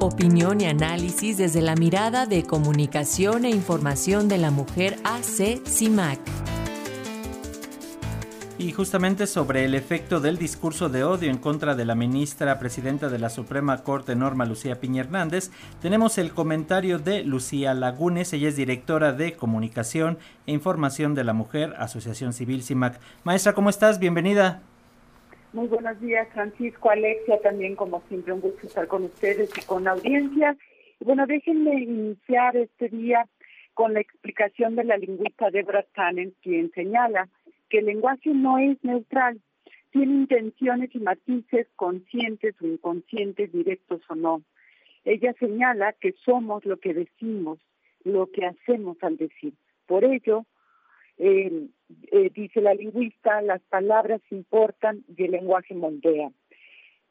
Opinión y análisis desde la mirada de comunicación e información de la mujer AC CIMAC. Y justamente sobre el efecto del discurso de odio en contra de la ministra presidenta de la Suprema Corte, Norma Lucía Piña Hernández, tenemos el comentario de Lucía Lagunes, ella es directora de Comunicación e Información de la Mujer, Asociación Civil CIMAC. Maestra, ¿cómo estás? Bienvenida. Muy buenos días, Francisco, Alexia, también como siempre un gusto estar con ustedes y con la audiencia. Bueno, déjenme iniciar este día con la explicación de la lingüista Deborah Tannen, quien señala que el lenguaje no es neutral, tiene intenciones y matices conscientes o inconscientes, directos o no. Ella señala que somos lo que decimos, lo que hacemos al decir. Por ello, eh, eh, dice la lingüista, las palabras importan y el lenguaje moldea.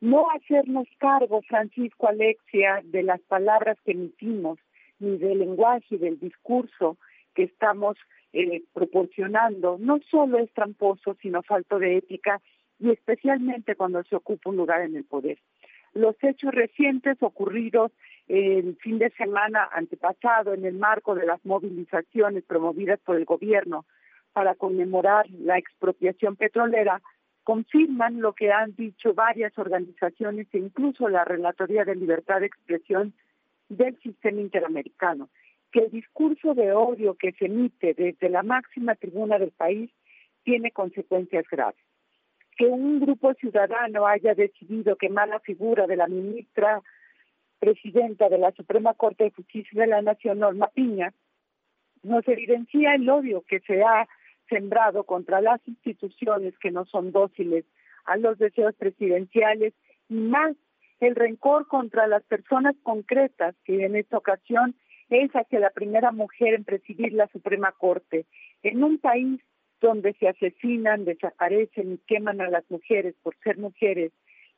No hacernos cargo, Francisco Alexia, de las palabras que emitimos, ni del lenguaje y del discurso que estamos eh, proporcionando, no solo es tramposo, sino falto de ética y especialmente cuando se ocupa un lugar en el poder. Los hechos recientes ocurridos el fin de semana antepasado en el marco de las movilizaciones promovidas por el gobierno para conmemorar la expropiación petrolera confirman lo que han dicho varias organizaciones e incluso la Relatoría de Libertad de Expresión del sistema interamericano, que el discurso de odio que se emite desde la máxima tribuna del país tiene consecuencias graves. Que un grupo ciudadano haya decidido quemar la figura de la ministra presidenta de la Suprema Corte de Justicia de la Nación, Norma Piña, nos evidencia el odio que se ha sembrado contra las instituciones que no son dóciles a los deseos presidenciales y más el rencor contra las personas concretas que en esta ocasión es hacia la primera mujer en presidir la Suprema Corte. En un país donde se asesinan, desaparecen y queman a las mujeres por ser mujeres,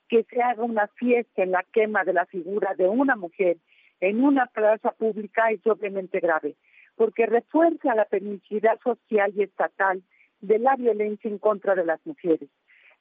que se haga una fiesta en la quema de la figura de una mujer en una plaza pública es doblemente grave, porque refuerza la permisividad social y estatal de la violencia en contra de las mujeres.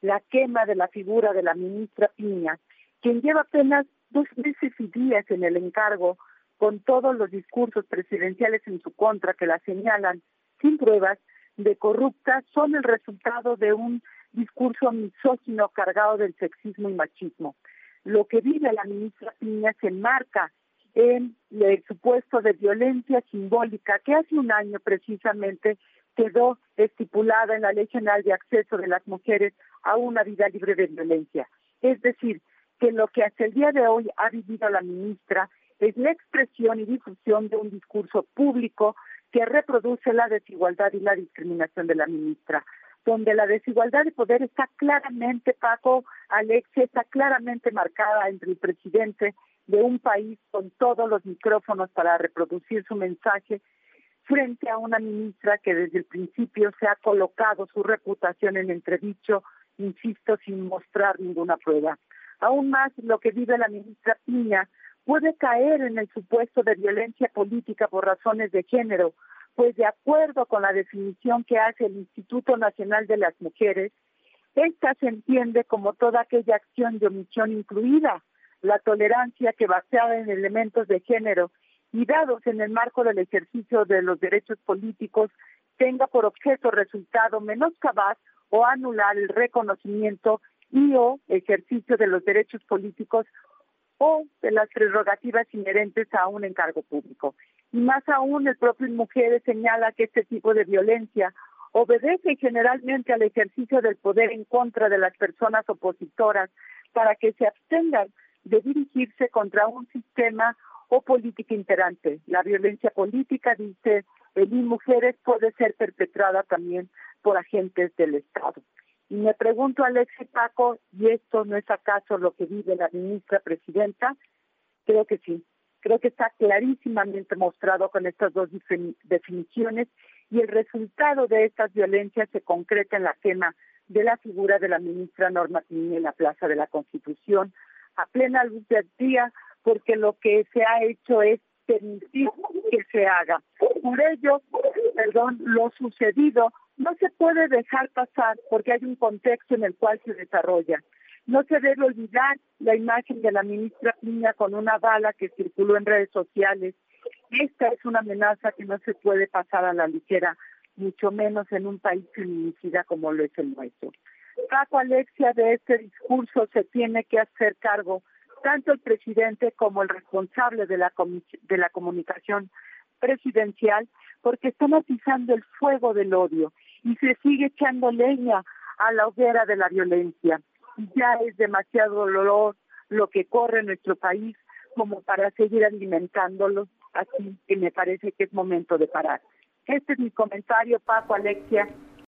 La quema de la figura de la ministra Piña, quien lleva apenas dos meses y días en el encargo, con todos los discursos presidenciales en su contra que la señalan sin pruebas de corrupta, son el resultado de un discurso misógino cargado del sexismo y machismo. Lo que vive la ministra Piña se enmarca en el supuesto de violencia simbólica que hace un año precisamente quedó estipulada en la Ley General de Acceso de las Mujeres a una vida libre de violencia. Es decir, que lo que hasta el día de hoy ha vivido la ministra es la expresión y difusión de un discurso público que reproduce la desigualdad y la discriminación de la ministra donde la desigualdad de poder está claramente, Paco, Alexia, está claramente marcada entre el presidente de un país con todos los micrófonos para reproducir su mensaje frente a una ministra que desde el principio se ha colocado su reputación en entredicho, insisto, sin mostrar ninguna prueba. Aún más, lo que vive la ministra Piña puede caer en el supuesto de violencia política por razones de género, pues de acuerdo con la definición que hace el Instituto Nacional de las Mujeres, esta se entiende como toda aquella acción de omisión incluida, la tolerancia que basada en elementos de género y dados en el marco del ejercicio de los derechos políticos tenga por objeto resultado menoscabar o anular el reconocimiento y o ejercicio de los derechos políticos o de las prerrogativas inherentes a un encargo público. Y más aún, el propio Mujeres señala que este tipo de violencia obedece generalmente al ejercicio del poder en contra de las personas opositoras para que se abstengan de dirigirse contra un sistema o política imperante. La violencia política, dice el Mujeres, puede ser perpetrada también por agentes del Estado. Y me pregunto, Alexi Paco, ¿y esto no es acaso lo que vive la ministra presidenta? Creo que sí. Creo que está clarísimamente mostrado con estas dos definiciones y el resultado de estas violencias se concreta en la quema de la figura de la ministra Norma Piña en la Plaza de la Constitución a plena luz del día porque lo que se ha hecho es permitir que se haga. Por ello, perdón, lo sucedido no se puede dejar pasar porque hay un contexto en el cual se desarrolla. No se debe olvidar la imagen de la ministra Piña con una bala que circuló en redes sociales. Esta es una amenaza que no se puede pasar a la ligera, mucho menos en un país feminicida como lo es el nuestro. Paco Alexia, de este discurso se tiene que hacer cargo tanto el presidente como el responsable de la, de la comunicación presidencial, porque están atizando el fuego del odio y se sigue echando leña a la hoguera de la violencia. Ya es demasiado dolor lo que corre nuestro país como para seguir alimentándolo, así que me parece que es momento de parar. Este es mi comentario, Paco, Alexia,